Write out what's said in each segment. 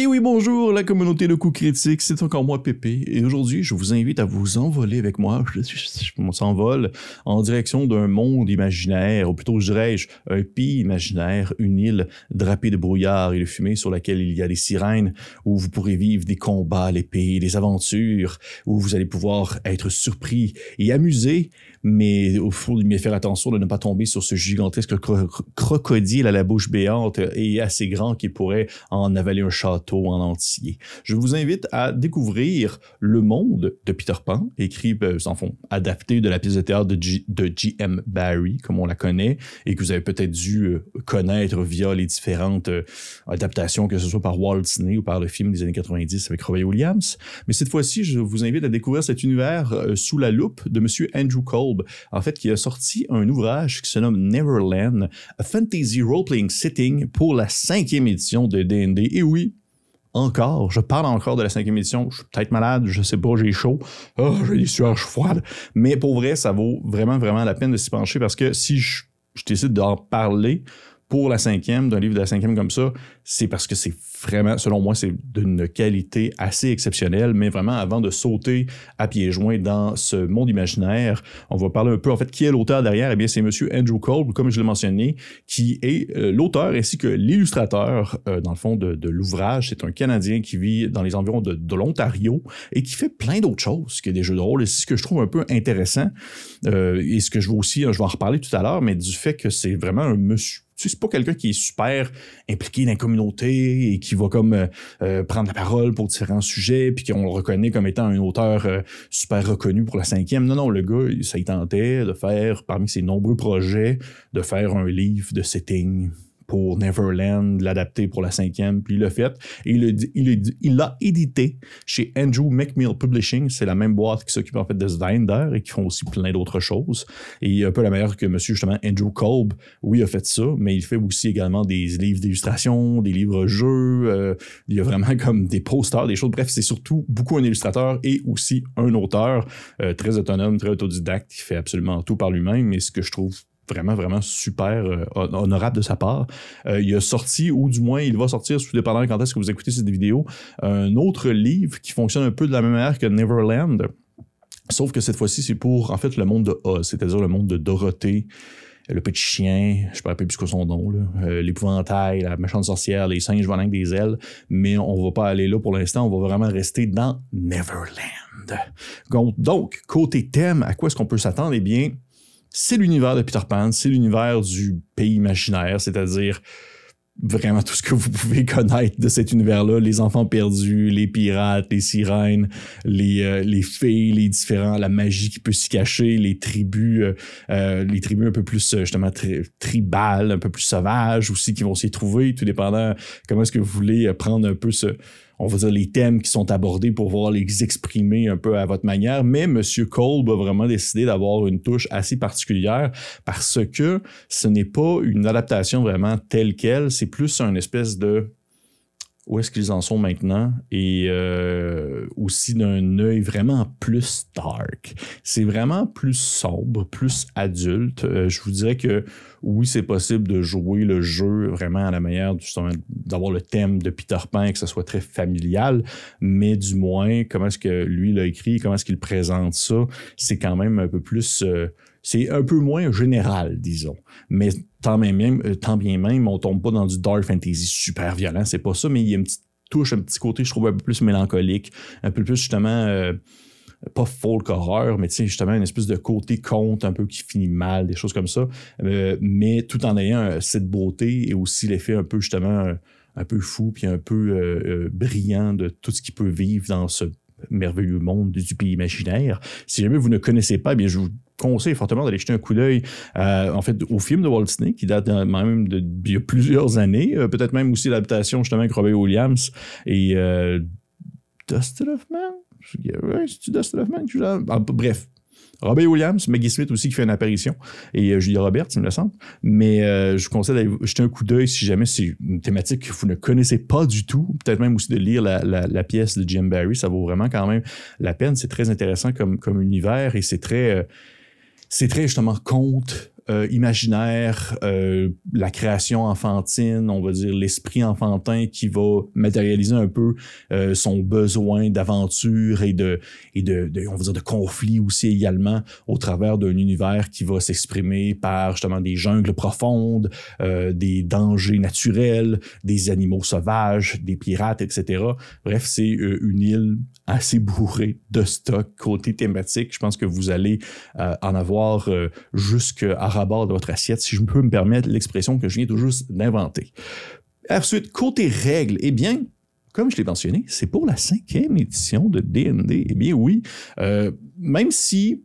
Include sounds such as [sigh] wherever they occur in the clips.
Et oui, bonjour, la communauté de coups critiques, c'est encore moi, Pépé, et aujourd'hui, je vous invite à vous envoler avec moi, [laughs] on s'envole en direction d'un monde imaginaire, ou plutôt, je dirais un pays imaginaire, une île drapée de brouillard et de fumée sur laquelle il y a des sirènes, où vous pourrez vivre des combats à l'épée, des aventures, où vous allez pouvoir être surpris et amusé, mais il faut faire attention de ne pas tomber sur ce gigantesque crocodile à la bouche béante et assez grand qui pourrait en avaler un château en entier. Je vous invite à découvrir Le Monde de Peter Pan, écrit, euh, sans fond, adapté de la pièce de théâtre de, G.M. Barry, comme on la connaît, et que vous avez peut-être dû euh, connaître via les différentes euh, adaptations, que ce soit par Walt Disney ou par le film des années 90 avec Robbie Williams. Mais cette fois-ci, je vous invite à découvrir cet univers sous la loupe de Monsieur Andrew Kolb, en fait, qui a sorti un ouvrage qui se nomme Neverland, a fantasy role-playing setting pour la cinquième édition de D&D. Et oui, encore, je parle encore de la cinquième édition. Je suis peut-être malade, je sais pas, j'ai chaud, oh, j'ai des sueurs, je. Mais pour vrai, ça vaut vraiment, vraiment la peine de s'y pencher parce que si je, je décide d'en parler, pour la cinquième, d'un livre de la cinquième comme ça, c'est parce que c'est vraiment, selon moi, c'est d'une qualité assez exceptionnelle, mais vraiment, avant de sauter à pieds joints dans ce monde imaginaire, on va parler un peu, en fait, qui est l'auteur derrière? Eh bien, c'est Monsieur Andrew Kolb, comme je l'ai mentionné, qui est euh, l'auteur ainsi que l'illustrateur, euh, dans le fond, de, de l'ouvrage. C'est un Canadien qui vit dans les environs de, de l'Ontario et qui fait plein d'autres choses que des jeux de rôle. Et c'est ce que je trouve un peu intéressant, euh, et ce que je veux aussi, je vais en reparler tout à l'heure, mais du fait que c'est vraiment un monsieur c'est pas quelqu'un qui est super impliqué dans la communauté et qui va comme euh, euh, prendre la parole pour différents sujets, puis qu'on le reconnaît comme étant un auteur euh, super reconnu pour la cinquième. Non, non, le gars, ça y tentait de faire, parmi ses nombreux projets, de faire un livre de setting pour Neverland, l'adapter pour la cinquième, puis il l'a fait. Et il l'a édité chez Andrew McMill Publishing. C'est la même boîte qui s'occupe en fait de Svinder et qui font aussi plein d'autres choses. Et un peu la meilleure que monsieur justement Andrew Kolb, oui, a fait ça, mais il fait aussi également des livres d'illustration, des livres-jeux. Euh, il y a vraiment [laughs] comme des posters, des choses. Bref, c'est surtout beaucoup un illustrateur et aussi un auteur euh, très autonome, très autodidacte, qui fait absolument tout par lui-même. Mais ce que je trouve vraiment, vraiment super euh, honorable de sa part. Euh, il a sorti, ou du moins il va sortir, tout dépendant quand est-ce que vous écoutez cette vidéo, un autre livre qui fonctionne un peu de la même manière que Neverland. Sauf que cette fois-ci, c'est pour, en fait, le monde de Oz, c'est-à-dire le monde de Dorothée, le petit chien, je ne sais pas plus quoi son nom, euh, l'épouvantail, la méchante sorcière, les singes volants avec des ailes, mais on va pas aller là pour l'instant, on va vraiment rester dans Neverland. Donc, côté thème, à quoi est-ce qu'on peut s'attendre? Eh bien, c'est l'univers de Peter Pan, c'est l'univers du pays imaginaire, c'est-à-dire vraiment tout ce que vous pouvez connaître de cet univers-là, les enfants perdus, les pirates, les sirènes, les, euh, les fées, les différents, la magie qui peut s'y cacher, les tribus, euh, euh, les tribus un peu plus justement tribales, un peu plus sauvages aussi qui vont s'y trouver, tout dépendant comment est-ce que vous voulez prendre un peu ce on va dire, les thèmes qui sont abordés pour pouvoir les exprimer un peu à votre manière. Mais M. Kolb a vraiment décidé d'avoir une touche assez particulière parce que ce n'est pas une adaptation vraiment telle qu'elle, c'est plus un espèce de où est-ce qu'ils en sont maintenant et euh, aussi d'un œil vraiment plus dark. C'est vraiment plus sombre, plus adulte. Euh, je vous dirais que oui, c'est possible de jouer le jeu vraiment à la manière d'avoir le thème de Peter Pan et que ce soit très familial, mais du moins, comment est-ce que lui l'a écrit, comment est-ce qu'il présente ça, c'est quand même un peu plus... Euh, c'est un peu moins général, disons. Mais tant bien même, euh, tant bien même on tombe pas dans du dark fantasy super violent, c'est pas ça, mais il y a une petite touche, un petit côté, je trouve, un peu plus mélancolique, un peu plus justement. Euh, pas folk horreur, mais tu sais, justement, une espèce de côté conte un peu qui finit mal, des choses comme ça. Euh, mais tout en ayant cette beauté et aussi l'effet un peu, justement, un, peu fou, puis un peu brillant de tout ce qui peut vivre dans ce merveilleux monde du pays imaginaire. Si jamais vous ne connaissez pas, eh bien, je vous conseille fortement d'aller jeter un coup d'œil euh, en fait au film de Walt Disney qui date même de plusieurs années euh, peut-être même aussi l'adaptation justement avec Robert Williams et euh, Dustin Hoffman? C'est Dustin Hoffman ah, bref Robert Williams, Maggie Smith aussi qui fait une apparition, et Julia Roberts, il me semble. Mais je vous conseille d'aller jeter un coup d'œil si jamais c'est une thématique que vous ne connaissez pas du tout. Peut-être même aussi de lire la, pièce de Jim Barry. Ça vaut vraiment quand même la peine. C'est très intéressant comme, univers et c'est très, c'est très justement conte euh, imaginaire, euh, la création enfantine, on va dire l'esprit enfantin qui va matérialiser un peu euh, son besoin d'aventure et de et de, on va dire de conflit aussi également au travers d'un univers qui va s'exprimer par justement des jungles profondes, des dangers naturels, des animaux sauvages, des pirates, etc. Bref, c'est une île assez bourrée de stock côté thématique. Je pense que vous allez en avoir jusqu'à bord de votre assiette, si je peux me permettre l'expression que je viens tout juste d'inventer. Ensuite, côté règles, eh bien, comme je l'ai mentionné, c'est pour la cinquième édition de D&D. Eh bien oui, euh, même si,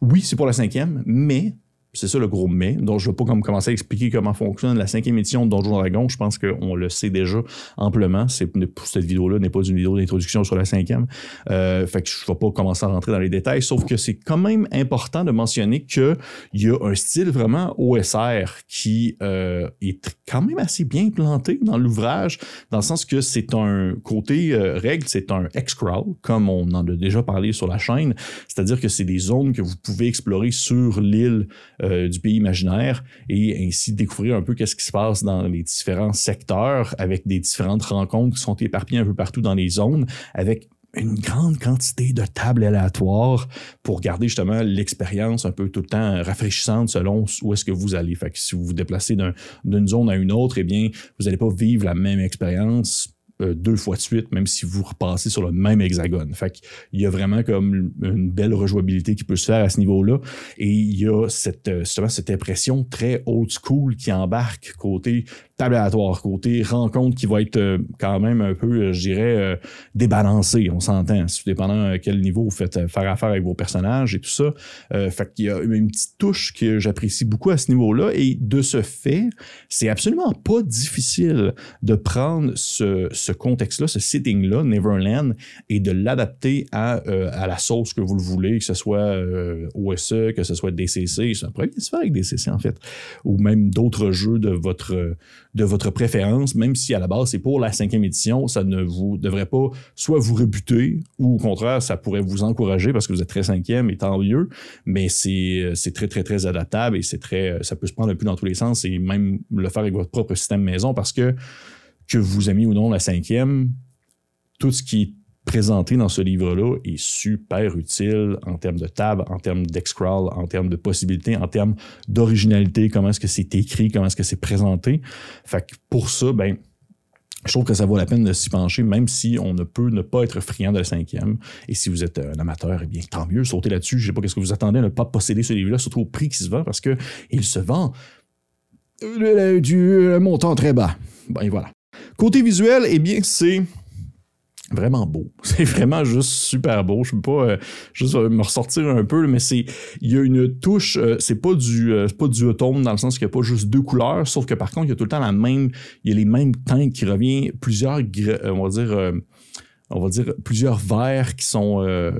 oui, c'est pour la cinquième, mais c'est ça le gros mais. Donc, je ne vais pas comme commencer à expliquer comment fonctionne la cinquième édition de Donjon Dragon. Je pense qu'on le sait déjà amplement. Cette vidéo-là n'est pas une vidéo d'introduction sur la cinquième. Euh, fait que je ne vais pas commencer à rentrer dans les détails. Sauf que c'est quand même important de mentionner qu'il y a un style vraiment OSR qui euh, est quand même assez bien planté dans l'ouvrage, dans le sens que c'est un côté euh, règle, c'est un X-Crawl, comme on en a déjà parlé sur la chaîne. C'est-à-dire que c'est des zones que vous pouvez explorer sur l'île euh, du pays imaginaire et ainsi découvrir un peu qu'est-ce qui se passe dans les différents secteurs avec des différentes rencontres qui sont éparpillées un peu partout dans les zones avec une grande quantité de tables aléatoires pour garder justement l'expérience un peu tout le temps rafraîchissante selon où est-ce que vous allez. Fait que si vous vous déplacez d'une zone à une autre, eh bien, vous n'allez pas vivre la même expérience euh, deux fois de suite, même si vous repassez sur le même hexagone. Fait qu'il y a vraiment comme une belle rejouabilité qui peut se faire à ce niveau-là. Et il y a cette, euh, justement cette impression très old school qui embarque côté tablatoire, côté rencontre qui va être euh, quand même un peu, je dirais, débalancé, on s'entend, dépendant à quel niveau vous faites faire affaire avec vos personnages et tout ça. fait qu'il y a une petite touche que j'apprécie beaucoup à ce niveau-là et de ce fait, c'est absolument pas difficile de prendre ce, ce contexte-là, ce setting-là, Neverland, et de l'adapter à, à la sauce que vous le voulez, que ce soit OSE, que ce soit DCC, ça pourrait bien se faire avec DCC en fait, ou même d'autres jeux de votre de votre préférence, même si à la base c'est pour la cinquième édition, ça ne vous devrait pas soit vous rebuter ou au contraire, ça pourrait vous encourager parce que vous êtes très cinquième et tant mieux, mais c'est très, très, très adaptable et c'est très, ça peut se prendre un peu dans tous les sens et même le faire avec votre propre système maison parce que que vous aimiez ou non la cinquième, tout ce qui est présenté dans ce livre-là est super utile en termes de table, en termes d'excrawl, en termes de possibilités, en termes d'originalité, comment est-ce que c'est écrit, comment est-ce que c'est présenté. Fait que pour ça, ben, je trouve que ça vaut la peine de s'y pencher, même si on ne peut ne pas être friand de la cinquième. Et si vous êtes un amateur, eh bien, tant mieux, sautez là-dessus. Je sais pas qu'est-ce que vous attendez à ne pas posséder ce livre-là, surtout au prix qui se vend, parce que il se vend du montant très bas. Ben voilà. Côté visuel, eh bien, c'est vraiment beau. [laughs] C'est vraiment juste super beau. Je peux pas euh, juste euh, me ressortir un peu, mais c'est il y a une touche. Euh, c'est pas du pas du automne dans le sens qu'il n'y a pas juste deux couleurs, sauf que par contre il y a tout le temps la même. Il y a les mêmes teintes qui reviennent plusieurs on va dire on va dire, plusieurs verres qui sont euh,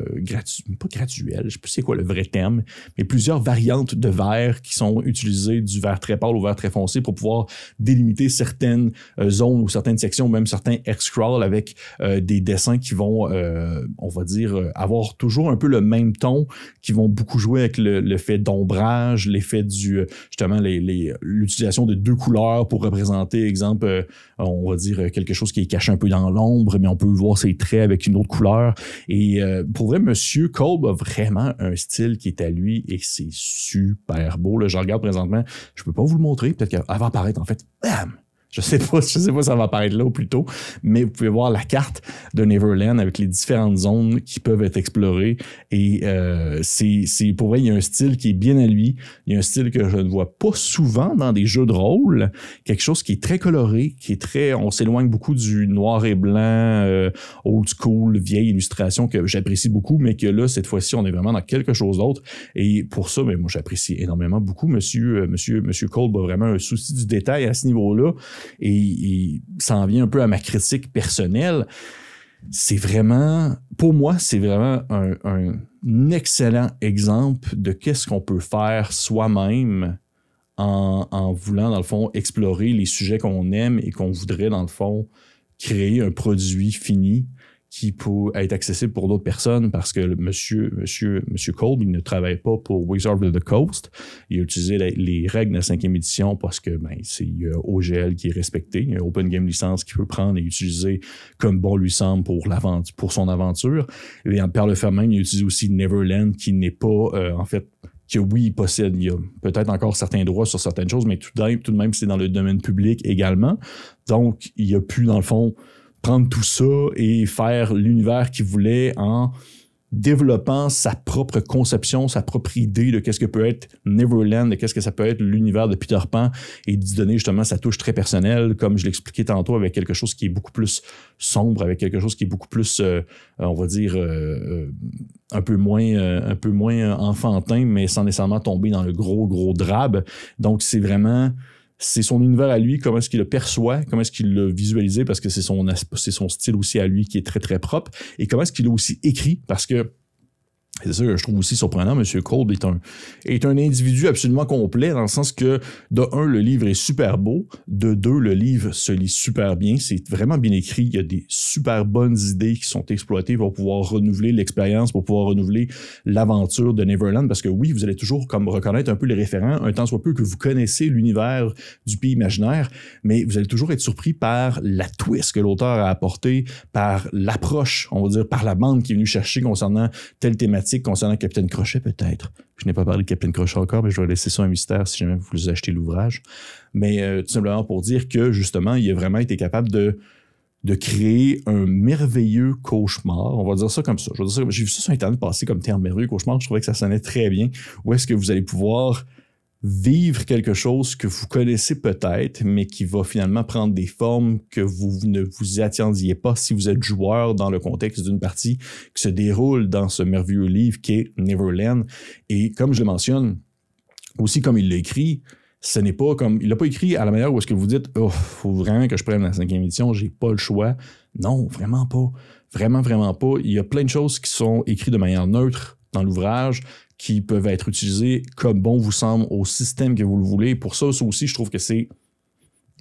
pas graduels, je sais pas c'est quoi le vrai terme, mais plusieurs variantes de verres qui sont utilisées du verre très pâle au verre très foncé pour pouvoir délimiter certaines euh, zones ou certaines sections, même certains X-Crawl avec euh, des dessins qui vont, euh, on va dire, avoir toujours un peu le même ton, qui vont beaucoup jouer avec le, fait d'ombrage, l'effet du, justement, l'utilisation les, de deux couleurs pour représenter, exemple, on va dire quelque chose qui est caché un peu dans l'ombre, mais on peut voir ses traits avec une autre couleur. Et euh, pour vrai, Monsieur Kolb a vraiment un style qui est à lui et c'est super beau. Là, je regarde présentement, je peux pas vous le montrer, peut-être va apparaître en fait. Bam! Je sais pas, je sais pas ça va apparaître là ou plus tôt, mais vous pouvez voir la carte de Neverland avec les différentes zones qui peuvent être explorées. Et euh, c'est, pour vrai, il y a un style qui est bien à lui. Il y a un style que je ne vois pas souvent dans des jeux de rôle. Quelque chose qui est très coloré, qui est très. On s'éloigne beaucoup du noir et blanc, euh, old school, vieille illustration que j'apprécie beaucoup, mais que là, cette fois-ci, on est vraiment dans quelque chose d'autre. Et pour ça, mais ben, moi, j'apprécie énormément beaucoup. Monsieur, euh, monsieur, monsieur Kolb a vraiment un souci du détail à ce niveau-là et, ça en vient un peu à ma critique personnelle. C'est vraiment, pour moi, c'est vraiment un, excellent exemple de qu'est-ce qu'on peut faire soi-même en, voulant, dans le fond, explorer les sujets qu'on aime et qu'on voudrait, dans le fond, créer un produit fini qui peut être accessible pour d'autres personnes parce que le monsieur, monsieur, monsieur Kolb, il ne travaille pas pour Wizard of the Coast. Il a utilisé les, règles de la cinquième édition parce que ben, c'est OGL qui est respecté. Il y a Open Game License qu'il peut prendre et utiliser comme bon lui semble pour, pour son aventure. Et par le fait même, il utilise aussi Neverland qui n'est pas, euh, en fait, que oui, il possède, il y a peut-être encore certains droits sur certaines choses, mais tout de même, tout de même c'est dans le domaine public également. Donc, il a pu, dans le fond, tout ça et faire l'univers qu'il voulait en développant sa propre conception, sa propre idée de qu'est-ce que peut être Neverland, de qu'est-ce que ça peut être l'univers de Peter Pan et d'y donner justement sa touche très personnelle, comme je l'expliquais tantôt, avec quelque chose qui est beaucoup plus sombre, avec quelque chose qui est beaucoup plus, euh, on va dire, euh, euh, un peu moins, un peu moins enfantin, mais sans nécessairement tomber dans le gros, gros drabe. Donc, c'est vraiment c'est son univers à lui, comment est-ce qu'il le perçoit, comment est-ce qu'il l'a visualisé, parce que c'est son, son style aussi à lui qui est très, très propre, et comment est-ce qu'il l'a aussi écrit, parce que c'est ça que je trouve aussi surprenant. M. Kolb est un, est un individu absolument complet dans le sens que, de un, le livre est super beau. De deux, le livre se lit super bien. C'est vraiment bien écrit. Il y a des super bonnes idées qui sont exploitées pour pouvoir renouveler l'expérience, pour pouvoir renouveler l'aventure de Neverland. Parce que oui, vous allez toujours comme reconnaître un peu les référents, un temps soit peu que vous connaissez l'univers du pays imaginaire, mais vous allez toujours être surpris par la twist que l'auteur a apporté, par l'approche, on va dire, par la bande qui est venue chercher concernant telle thématique concernant Capitaine Crochet, peut-être. Je n'ai pas parlé de Capitaine Crochet encore, mais je vais laisser ça un mystère si jamais vous achetez l'ouvrage. Mais euh, tout simplement pour dire que, justement, il a vraiment été capable de, de créer un merveilleux cauchemar. On va dire ça comme ça. J'ai vu ça sur Internet passer comme terme merveilleux cauchemar. Je trouvais que ça sonnait très bien. Où est-ce que vous allez pouvoir vivre quelque chose que vous connaissez peut-être, mais qui va finalement prendre des formes que vous ne vous attendiez pas si vous êtes joueur dans le contexte d'une partie qui se déroule dans ce merveilleux livre qui est Neverland. Et comme je le mentionne, aussi comme il l'écrit, ce n'est pas comme. Il l'a pas écrit à la manière où est-ce que vous dites Oh, faut vraiment que je prenne la cinquième édition, j'ai pas le choix. Non, vraiment pas. Vraiment, vraiment pas. Il y a plein de choses qui sont écrites de manière neutre dans l'ouvrage qui peuvent être utilisés comme bon vous semble au système que vous le voulez. Pour ça, ça aussi, je trouve que c'est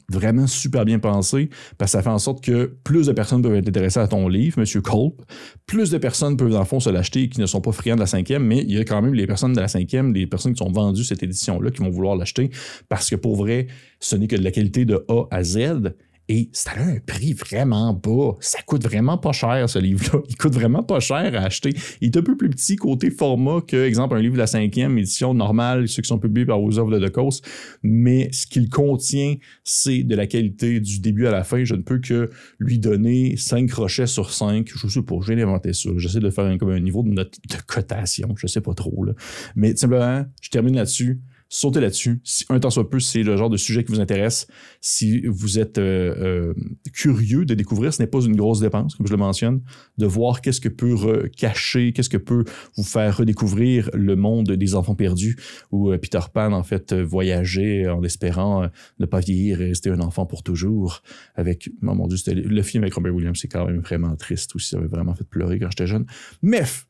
vraiment super bien pensé parce que ça fait en sorte que plus de personnes peuvent être intéressées à ton livre, Monsieur Culp. Plus de personnes peuvent, dans le fond, se l'acheter qui ne sont pas friands de la cinquième, mais il y a quand même les personnes de la cinquième, les personnes qui sont vendues cette édition-là qui vont vouloir l'acheter parce que pour vrai, ce n'est que de la qualité de A à Z et ça a un prix vraiment bas. Ça coûte vraiment pas cher, ce livre-là. [laughs] Il coûte vraiment pas cher à acheter. Il est un peu plus petit côté format que, exemple, un livre de la cinquième édition normale, ceux qui sont publiés par Wizard of the Coast. Mais ce qu'il contient, c'est de la qualité du début à la fin. Je ne peux que lui donner 5 crochets sur 5. Je sais pas, je viens d'inventer ça. J'essaie de faire un, comme un niveau de note de cotation. Je sais pas trop. Là. Mais simplement, je termine là-dessus sautez là-dessus. Si un temps soit peu, c'est le genre de sujet qui vous intéresse. Si vous êtes euh, euh, curieux de découvrir, ce n'est pas une grosse dépense, comme je le mentionne, de voir qu'est-ce que peut cacher, qu'est-ce que peut vous faire redécouvrir le monde des enfants perdus, où euh, Peter Pan, en fait, voyageait en espérant ne pas vieillir et rester un enfant pour toujours. Avec, oh mon Dieu, le film avec Robert Williams, c'est quand même vraiment triste aussi. Ça m'avait vraiment fait pleurer quand j'étais jeune. Bref,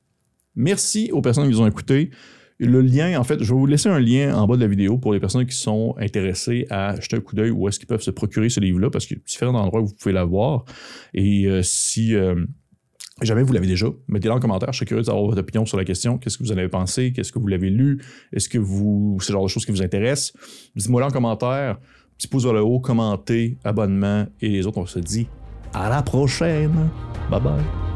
merci aux personnes qui nous ont écoutés. Le lien, en fait, je vais vous laisser un lien en bas de la vidéo pour les personnes qui sont intéressées à jeter un coup d'œil où est-ce qu'ils peuvent se procurer ce livre-là, parce qu'il y a différents endroits où vous pouvez l'avoir. Et euh, si euh, jamais vous l'avez déjà, mettez-le en commentaire. Je suis curieux de savoir votre opinion sur la question. Qu'est-ce que vous en avez pensé? Qu'est-ce que vous l'avez lu? Est-ce que vous, c'est le genre de choses qui vous intéressent? Dites-moi là en commentaire. Petit pouce vers le haut, commentez, abonnement et les autres, on se dit à la prochaine. Bye bye.